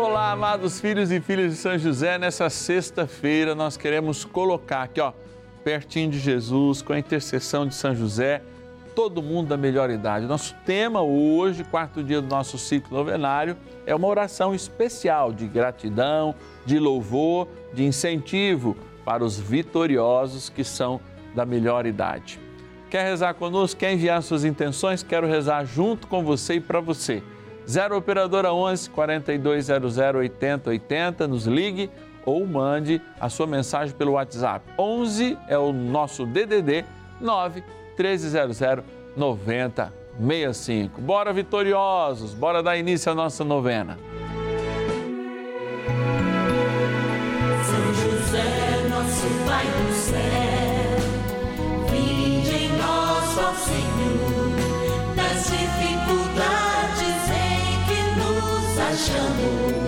Olá, amados filhos e filhas de São José. Nessa sexta-feira nós queremos colocar aqui, ó, pertinho de Jesus, com a intercessão de São José, todo mundo da melhor idade. Nosso tema hoje, quarto dia do nosso ciclo novenário, é uma oração especial de gratidão, de louvor, de incentivo para os vitoriosos que são da melhor idade. Quer rezar conosco? Quer enviar suas intenções? Quero rezar junto com você e para você. 0 Operadora 11 4200 8080, nos ligue ou mande a sua mensagem pelo WhatsApp. 11 é o nosso DDD 9 1300 9065. Bora vitoriosos, bora dar início à nossa novena. Nos achamos.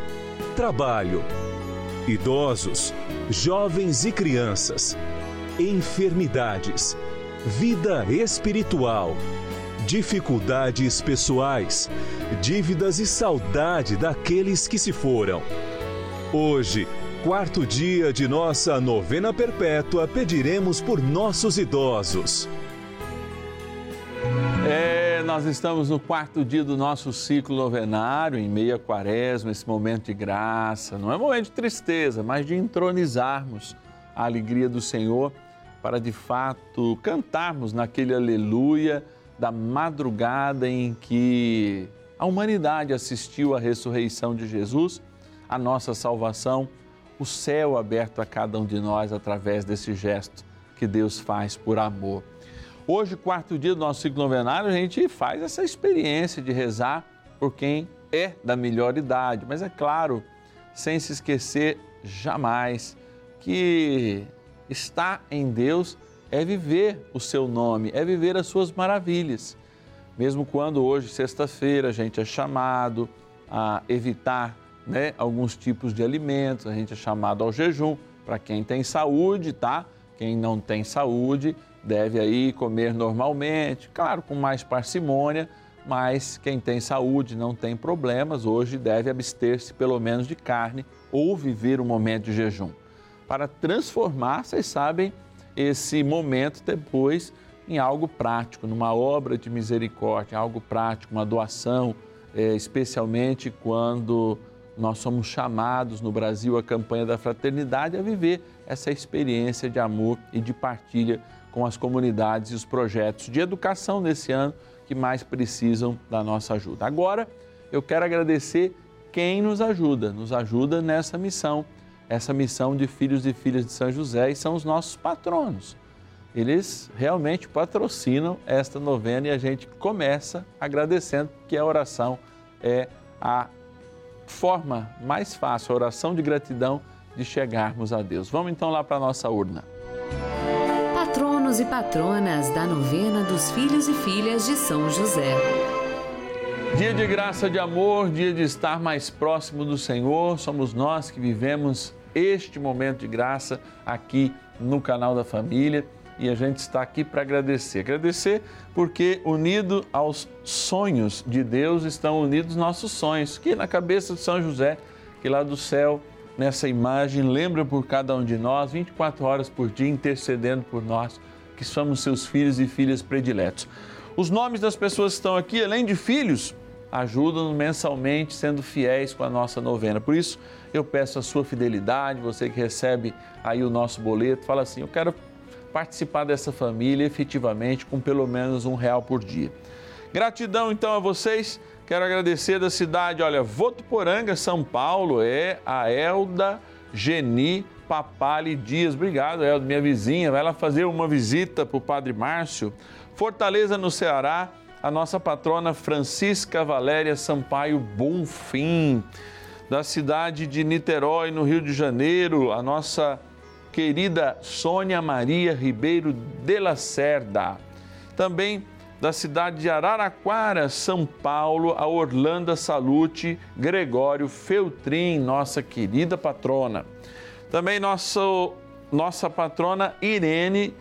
trabalho, idosos, jovens e crianças, enfermidades, vida espiritual, dificuldades pessoais, dívidas e saudade daqueles que se foram. Hoje, quarto dia de nossa novena perpétua, pediremos por nossos idosos. Nós estamos no quarto dia do nosso ciclo novenário, em meia quaresma, esse momento de graça. Não é momento de tristeza, mas de entronizarmos a alegria do Senhor para de fato cantarmos naquele aleluia da madrugada em que a humanidade assistiu à ressurreição de Jesus, a nossa salvação, o céu aberto a cada um de nós através desse gesto que Deus faz por amor. Hoje, quarto dia do nosso ciclo novenário, a gente faz essa experiência de rezar por quem é da melhor idade, mas é claro, sem se esquecer jamais que estar em Deus é viver o seu nome, é viver as suas maravilhas. Mesmo quando hoje, sexta-feira, a gente é chamado a evitar né, alguns tipos de alimentos, a gente é chamado ao jejum para quem tem saúde, tá? Quem não tem saúde deve aí comer normalmente, claro, com mais parcimônia, mas quem tem saúde, não tem problemas, hoje deve abster-se pelo menos de carne ou viver um momento de jejum. Para transformar, vocês sabem, esse momento depois em algo prático, numa obra de misericórdia, algo prático, uma doação, eh, especialmente quando nós somos chamados no Brasil, a campanha da fraternidade, a viver essa experiência de amor e de partilha com as comunidades e os projetos de educação nesse ano que mais precisam da nossa ajuda. Agora, eu quero agradecer quem nos ajuda, nos ajuda nessa missão, essa missão de filhos e filhas de São José e são os nossos patronos. Eles realmente patrocinam esta novena e a gente começa agradecendo que a oração é a forma mais fácil, a oração de gratidão de chegarmos a Deus. Vamos então lá para a nossa urna. Patronos e patronas da novena dos filhos e filhas de São José. Dia de graça, de amor, dia de estar mais próximo do Senhor. Somos nós que vivemos este momento de graça aqui no canal da família e a gente está aqui para agradecer. Agradecer porque, unido aos sonhos de Deus, estão unidos nossos sonhos, que na cabeça de São José, que lá do céu, nessa imagem, lembra por cada um de nós, 24 horas por dia, intercedendo por nós, que somos seus filhos e filhas prediletos. Os nomes das pessoas que estão aqui, além de filhos, ajudam mensalmente sendo fiéis com a nossa novena. Por isso, eu peço a sua fidelidade, você que recebe aí o nosso boleto, fala assim: eu quero participar dessa família efetivamente com pelo menos um real por dia. Gratidão então a vocês. Quero agradecer da cidade, olha, Votuporanga, São Paulo, é a Elda Geni Papali Dias. Obrigado, Elda, minha vizinha. Vai lá fazer uma visita para o Padre Márcio. Fortaleza, no Ceará, a nossa patrona Francisca Valéria Sampaio Bonfim. Da cidade de Niterói, no Rio de Janeiro, a nossa querida Sônia Maria Ribeiro de Lacerda. Também da cidade de Araraquara, São Paulo, a Orlando Salute Gregório Feltrin, nossa querida patrona. Também nosso, nossa patrona Irene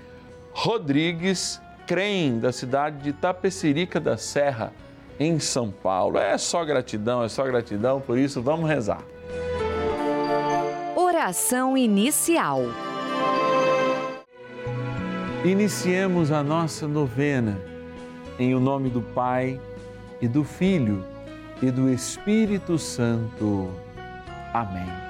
Rodrigues Crem, da cidade de Tapecerica da Serra, em São Paulo. É só gratidão, é só gratidão, por isso vamos rezar. Oração inicial. Iniciemos a nossa novena em o nome do Pai e do Filho e do Espírito Santo. Amém.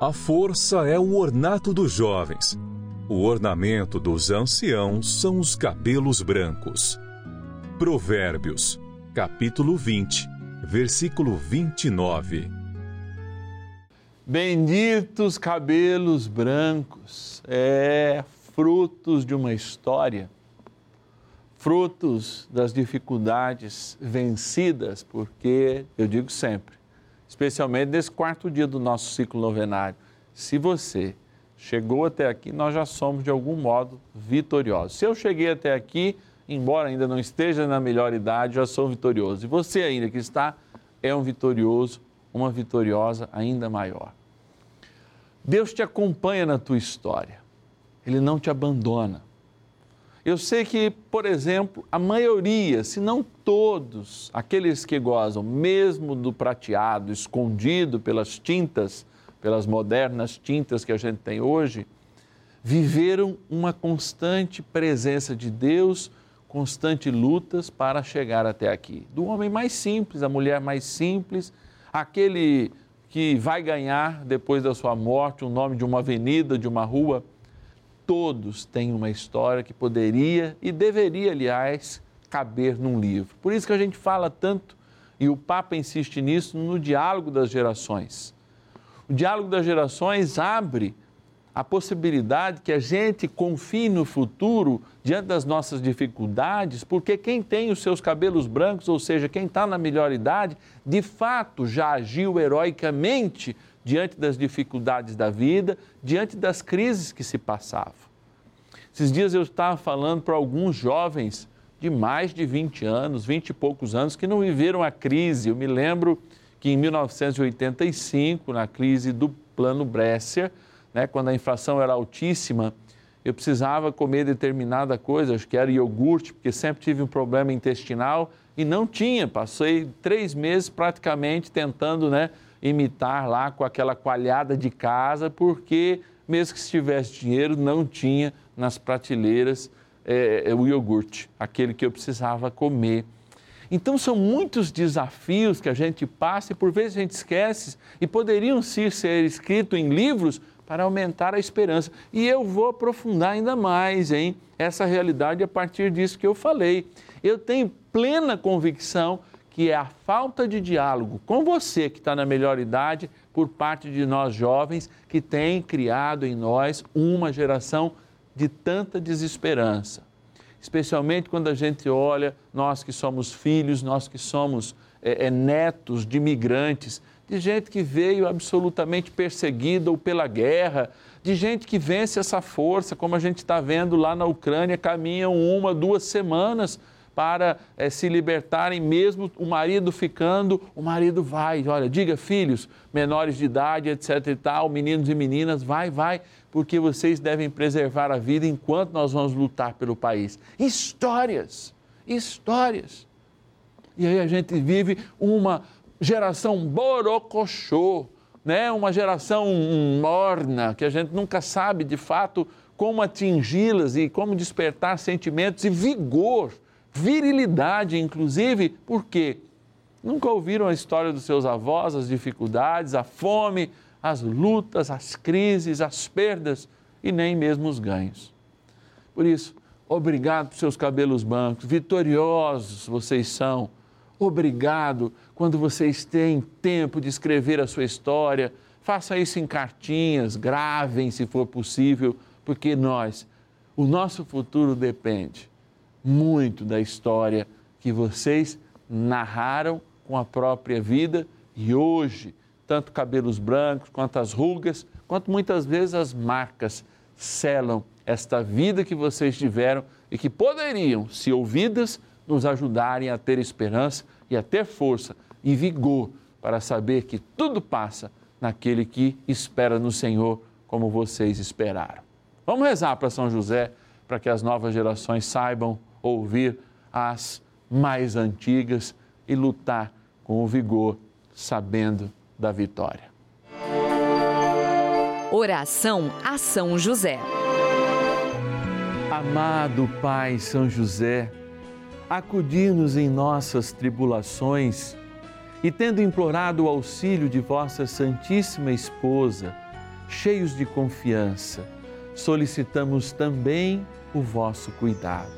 A força é o ornato dos jovens. O ornamento dos anciãos são os cabelos brancos. Provérbios, capítulo 20, versículo 29. Benditos cabelos brancos, é frutos de uma história, frutos das dificuldades vencidas, porque eu digo sempre, especialmente nesse quarto dia do nosso ciclo novenário. Se você chegou até aqui, nós já somos de algum modo vitoriosos. Se eu cheguei até aqui, embora ainda não esteja na melhor idade, já sou vitorioso. E você ainda que está, é um vitorioso, uma vitoriosa ainda maior. Deus te acompanha na tua história. Ele não te abandona. Eu sei que, por exemplo, a maioria, se não todos, aqueles que gozam mesmo do prateado, escondido pelas tintas, pelas modernas tintas que a gente tem hoje, viveram uma constante presença de Deus, constante lutas para chegar até aqui. Do homem mais simples, a mulher mais simples, aquele que vai ganhar depois da sua morte o nome de uma avenida, de uma rua todos têm uma história que poderia e deveria, aliás, caber num livro. Por isso que a gente fala tanto, e o Papa insiste nisso, no diálogo das gerações. O diálogo das gerações abre a possibilidade que a gente confie no futuro diante das nossas dificuldades, porque quem tem os seus cabelos brancos, ou seja, quem está na melhor idade, de fato já agiu heroicamente diante das dificuldades da vida, diante das crises que se passavam. Esses dias eu estava falando para alguns jovens de mais de 20 anos, 20 e poucos anos, que não viveram a crise. Eu me lembro que em 1985, na crise do Plano Brescia, né, quando a inflação era altíssima, eu precisava comer determinada coisa, acho que era iogurte, porque sempre tive um problema intestinal e não tinha. Passei três meses praticamente tentando né, imitar lá com aquela coalhada de casa, porque mesmo que se tivesse dinheiro, não tinha nas prateleiras é, o iogurte, aquele que eu precisava comer. Então, são muitos desafios que a gente passa e por vezes a gente esquece e poderiam sim ser escritos em livros para aumentar a esperança. E eu vou aprofundar ainda mais em essa realidade a partir disso que eu falei. Eu tenho plena convicção que é a falta de diálogo com você que está na melhor idade, por parte de nós jovens, que tem criado em nós uma geração de tanta desesperança. Especialmente quando a gente olha, nós que somos filhos, nós que somos é, é, netos de imigrantes, de gente que veio absolutamente perseguida ou pela guerra, de gente que vence essa força, como a gente está vendo lá na Ucrânia, caminham uma, duas semanas para é, se libertarem, mesmo o marido ficando, o marido vai, olha, diga filhos, menores de idade, etc e tal, meninos e meninas, vai, vai, porque vocês devem preservar a vida enquanto nós vamos lutar pelo país. Histórias, histórias. E aí a gente vive uma geração borocochô, né? uma geração morna, que a gente nunca sabe de fato como atingi-las e como despertar sentimentos e vigor, virilidade, inclusive, porque nunca ouviram a história dos seus avós, as dificuldades, a fome, as lutas, as crises, as perdas e nem mesmo os ganhos. Por isso, obrigado por seus cabelos brancos, vitoriosos vocês são Obrigado quando vocês têm tempo de escrever a sua história. Faça isso em cartinhas, gravem se for possível, porque nós, o nosso futuro depende muito da história que vocês narraram com a própria vida e hoje, tanto cabelos brancos quanto as rugas, quanto muitas vezes as marcas selam esta vida que vocês tiveram e que poderiam, se ouvidas, nos ajudarem a ter esperança e a ter força e vigor para saber que tudo passa naquele que espera no Senhor como vocês esperaram. Vamos rezar para São José para que as novas gerações saibam ouvir as mais antigas e lutar com o vigor, sabendo da vitória. Oração a São José. Amado Pai São José, acudir-nos em nossas tribulações e, tendo implorado o auxílio de vossa Santíssima Esposa, cheios de confiança, solicitamos também o vosso cuidado.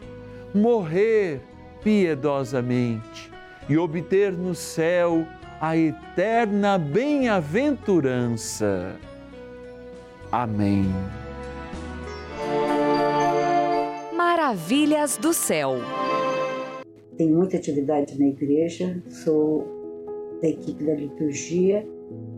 morrer piedosamente e obter no céu a eterna bem-aventurança. Amém. Maravilhas do céu. Tenho muita atividade na igreja, sou da equipe da liturgia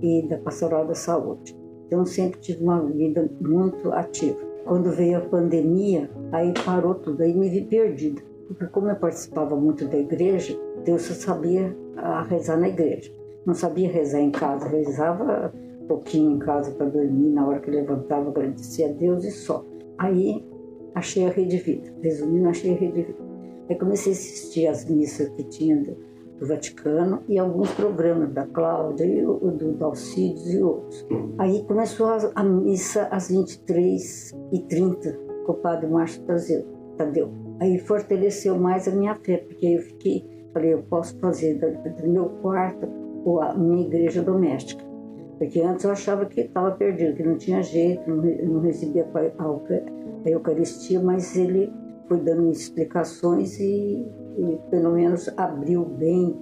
e da pastoral da saúde. Então sempre tive uma vida muito ativa. Quando veio a pandemia, aí parou tudo, aí me vi perdida. Porque como eu participava muito da igreja, Deus só sabia a rezar na igreja. Não sabia rezar em casa, rezava um pouquinho em casa para dormir, na hora que levantava, agradecia a Deus e só. Aí achei a Rede Vida, resumindo, achei a Rede Vida. Aí comecei a assistir as missas que tinha do, Vaticano e alguns programas da Cláudia, e o, do Dalcides e outros. Aí começou a, a missa às 23h30 com o padre Márcio Tadeu. Aí fortaleceu mais a minha fé, porque eu fiquei, falei, eu posso fazer do, do meu quarto ou a minha igreja doméstica. Porque antes eu achava que estava perdido, que não tinha jeito, não, não recebia a, a Eucaristia, mas ele foi dando explicações e, e pelo menos abriu bem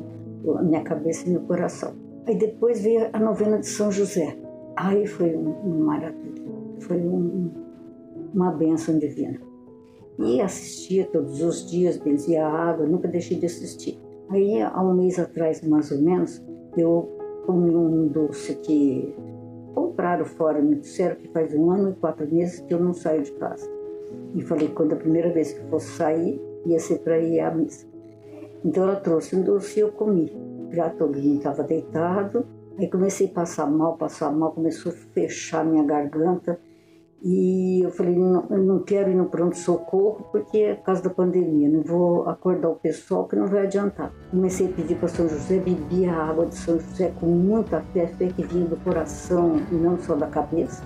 a minha cabeça e meu coração. Aí depois veio a novena de São José. Aí foi um, um maravilha, foi um, uma bênção divina. E assistia todos os dias, benzia a água, nunca deixei de assistir. Aí, há um mês atrás, mais ou menos, eu comi um doce que compraram fora, me disseram que faz um ano e quatro meses que eu não saio de casa. E falei quando a primeira vez que fosse sair, ia ser para ir à missa. Então ela trouxe um doce e eu comi. Já todo mundo estava deitado, aí comecei a passar mal, passar mal, começou a fechar minha garganta. E eu falei, não, eu não quero ir no pronto-socorro porque é por causa da pandemia, não vou acordar o pessoal que não vai adiantar. Comecei a pedir para São José, bebi a água de São José com muita fé, fé que vinha do coração e não só da cabeça.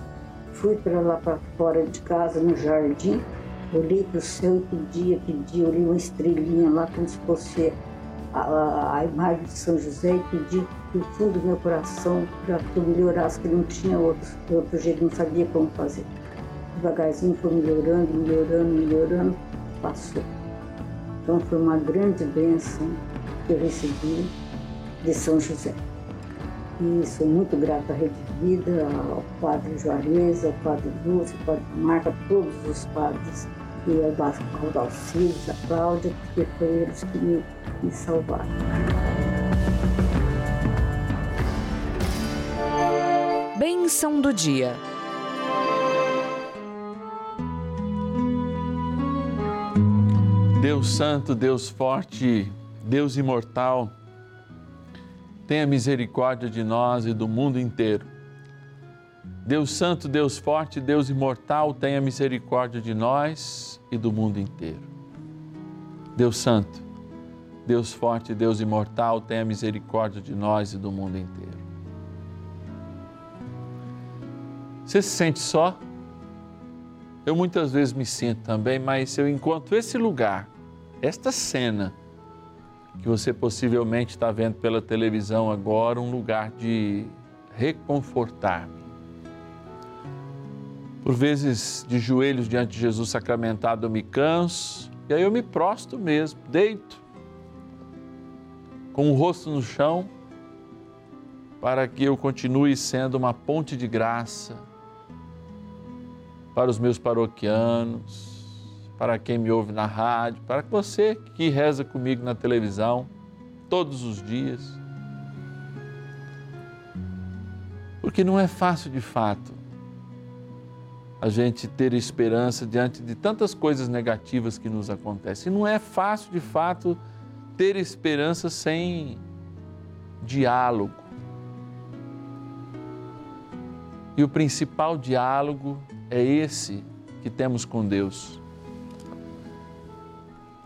Fui para lá para fora de casa, no jardim, olhei para o céu e pedia, pedia, olhei uma estrelinha lá como se fosse a, a, a imagem de São José e pedi do fundo do meu coração para que eu melhorasse, que não tinha outro, outro jeito, não sabia como fazer devagarzinho foi melhorando, melhorando, melhorando, passou. Então foi uma grande bênção que eu recebi de São José. E sou muito grata à Rede Vida, ao Padre Juarez, ao Padre Lúcio, ao Padre Marca, a todos os padres, e ao, ao Dalcides, a Cláudia, porque foi eles que me, me salvaram. Bênção do dia. Deus Santo, Deus Forte, Deus Imortal, tenha misericórdia de nós e do mundo inteiro. Deus Santo, Deus Forte, Deus Imortal, tenha misericórdia de nós e do mundo inteiro. Deus Santo, Deus Forte, Deus Imortal, tenha misericórdia de nós e do mundo inteiro. Você se sente só? Eu muitas vezes me sinto também, mas eu encontro esse lugar, esta cena que você possivelmente está vendo pela televisão agora, um lugar de reconfortar-me. Por vezes, de joelhos diante de Jesus sacramentado, eu me canso e aí eu me prosto mesmo, deito, com o rosto no chão, para que eu continue sendo uma ponte de graça para os meus paroquianos, para quem me ouve na rádio, para você que reza comigo na televisão todos os dias. Porque não é fácil de fato a gente ter esperança diante de tantas coisas negativas que nos acontecem. Não é fácil de fato ter esperança sem diálogo. E o principal diálogo é esse que temos com Deus.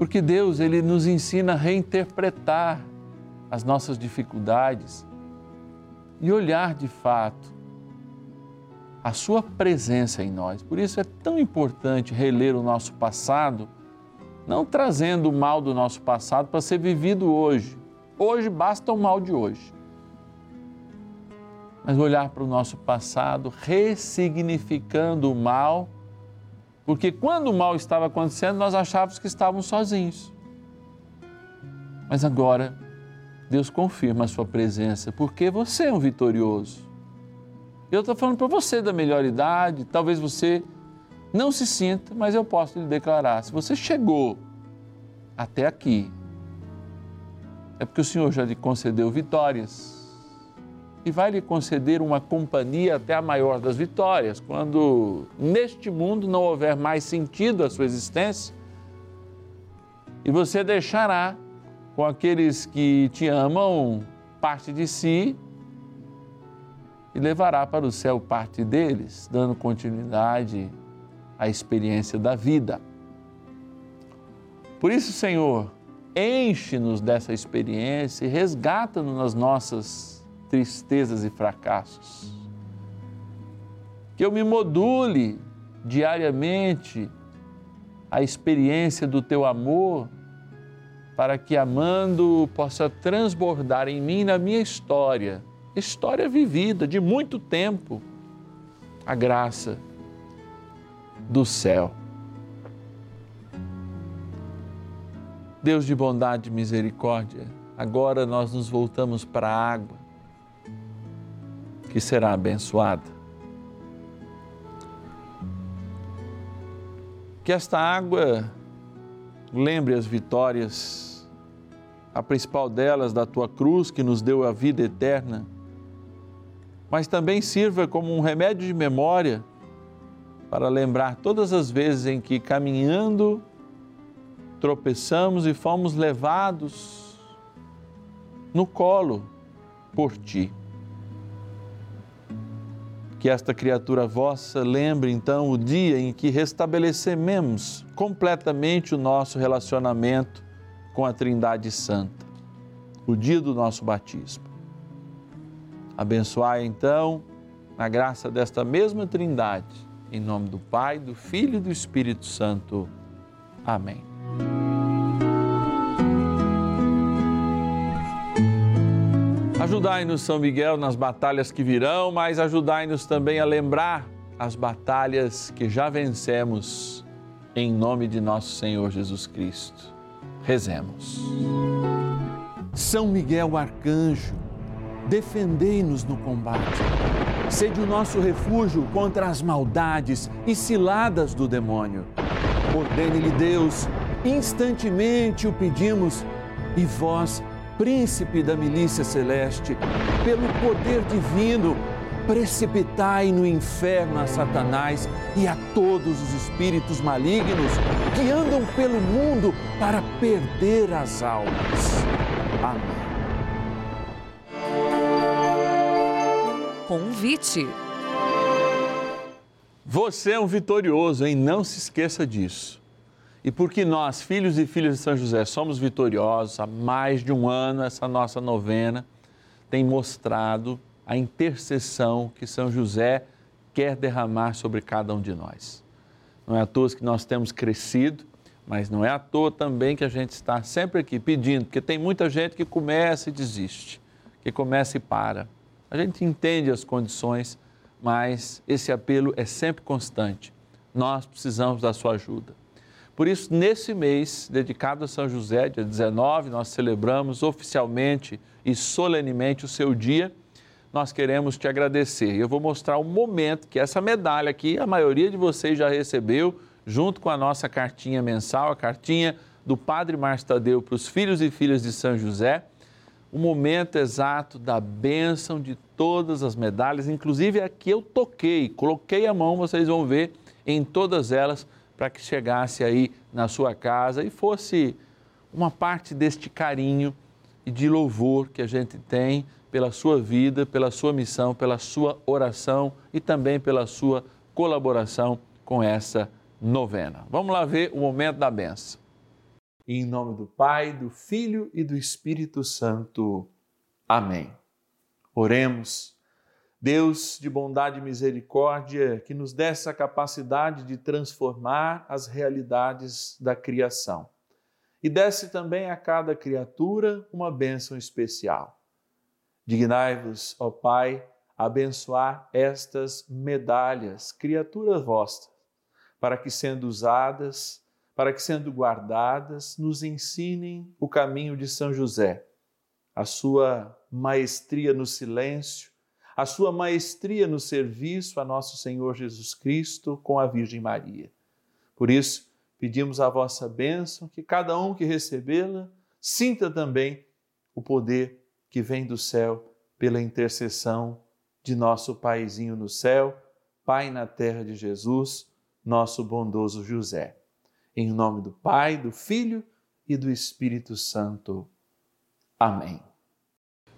Porque Deus, ele nos ensina a reinterpretar as nossas dificuldades e olhar de fato a Sua presença em nós. Por isso é tão importante reler o nosso passado, não trazendo o mal do nosso passado para ser vivido hoje. Hoje basta o mal de hoje. Mas olhar para o nosso passado, ressignificando o mal, porque quando o mal estava acontecendo, nós achávamos que estávamos sozinhos. Mas agora, Deus confirma a sua presença, porque você é um vitorioso. Eu estou falando para você da melhor idade, talvez você não se sinta, mas eu posso lhe declarar: se você chegou até aqui, é porque o Senhor já lhe concedeu vitórias e vai lhe conceder uma companhia até a maior das vitórias, quando neste mundo não houver mais sentido a sua existência e você deixará com aqueles que te amam parte de si e levará para o céu parte deles, dando continuidade à experiência da vida. Por isso, Senhor, enche-nos dessa experiência e resgata-nos nas nossas tristezas e fracassos. Que eu me module diariamente a experiência do teu amor, para que amando possa transbordar em mim, na minha história, história vivida de muito tempo, a graça do céu. Deus de bondade e misericórdia, agora nós nos voltamos para a água que será abençoada. Que esta água lembre as vitórias, a principal delas da tua cruz que nos deu a vida eterna, mas também sirva como um remédio de memória para lembrar todas as vezes em que caminhando tropeçamos e fomos levados no colo por ti. Que esta criatura vossa lembre então o dia em que restabelecemos completamente o nosso relacionamento com a Trindade Santa, o dia do nosso batismo. Abençoai então, na graça desta mesma Trindade, em nome do Pai, do Filho e do Espírito Santo. Amém. Ajudai-nos, São Miguel, nas batalhas que virão, mas ajudai-nos também a lembrar as batalhas que já vencemos, em nome de nosso Senhor Jesus Cristo. Rezemos. São Miguel Arcanjo, defendei-nos no combate. Sede o nosso refúgio contra as maldades e ciladas do demônio. Ordene-lhe Deus, instantemente o pedimos, e vós, príncipe da milícia celeste, pelo poder divino, precipitai no inferno a Satanás e a todos os espíritos malignos que andam pelo mundo para perder as almas. Amém. Convite. Você é um vitorioso, hein? Não se esqueça disso. E porque nós, filhos e filhas de São José, somos vitoriosos, há mais de um ano essa nossa novena tem mostrado a intercessão que São José quer derramar sobre cada um de nós. Não é à toa que nós temos crescido, mas não é à toa também que a gente está sempre aqui pedindo, porque tem muita gente que começa e desiste, que começa e para. A gente entende as condições, mas esse apelo é sempre constante. Nós precisamos da sua ajuda. Por isso, nesse mês dedicado a São José, dia 19, nós celebramos oficialmente e solenemente o seu dia. Nós queremos te agradecer. Eu vou mostrar o momento que essa medalha aqui, a maioria de vocês já recebeu, junto com a nossa cartinha mensal, a cartinha do Padre Márcio Tadeu para os filhos e filhas de São José, o momento exato da bênção de todas as medalhas, inclusive a que eu toquei, coloquei a mão, vocês vão ver em todas elas para que chegasse aí na sua casa e fosse uma parte deste carinho e de louvor que a gente tem pela sua vida, pela sua missão, pela sua oração e também pela sua colaboração com essa novena. Vamos lá ver o momento da benção. Em nome do Pai, do Filho e do Espírito Santo. Amém. Oremos. Deus de bondade e misericórdia, que nos dê essa capacidade de transformar as realidades da criação. E desce também a cada criatura uma bênção especial. Dignai-vos, ó Pai, abençoar estas medalhas, criaturas vossas, para que, sendo usadas, para que, sendo guardadas, nos ensinem o caminho de São José, a sua maestria no silêncio, a sua maestria no serviço a nosso Senhor Jesus Cristo com a Virgem Maria. Por isso, pedimos a vossa bênção, que cada um que recebê-la sinta também o poder que vem do céu pela intercessão de nosso Paizinho no céu, Pai na terra de Jesus, nosso bondoso José. Em nome do Pai, do Filho e do Espírito Santo. Amém.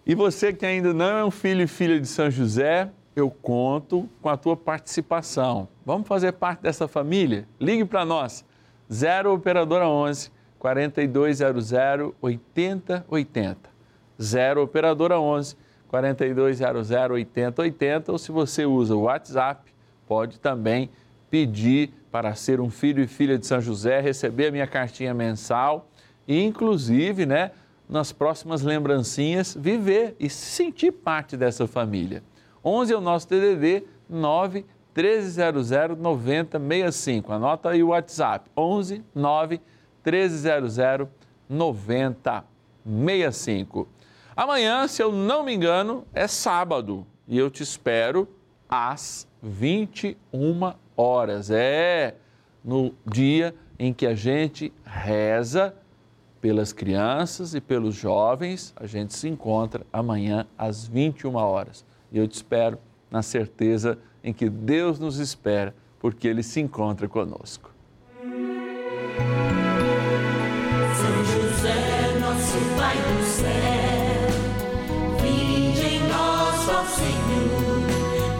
E você que ainda não é um filho e filha de São José, eu conto com a tua participação. Vamos fazer parte dessa família? Ligue para nós. 0 operadora 11 4200 8080. 0 operadora 11 4200 8080 ou se você usa o WhatsApp, pode também pedir para ser um filho e filha de São José, receber a minha cartinha mensal e inclusive, né, nas próximas lembrancinhas, viver e sentir parte dessa família. 11 é o nosso TDD 9 1300 9065. Anota aí o WhatsApp. 11 9 1300 9065. Amanhã, se eu não me engano, é sábado e eu te espero às 21 horas. É no dia em que a gente reza pelas crianças e pelos jovens. A gente se encontra amanhã às 21 horas. E eu te espero na certeza em que Deus nos espera, porque Ele se encontra conosco. São José, nosso Pai do céu, vinde em nós, ó Senhor,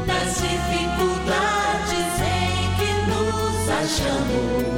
nas dificuldades em que nos achamos.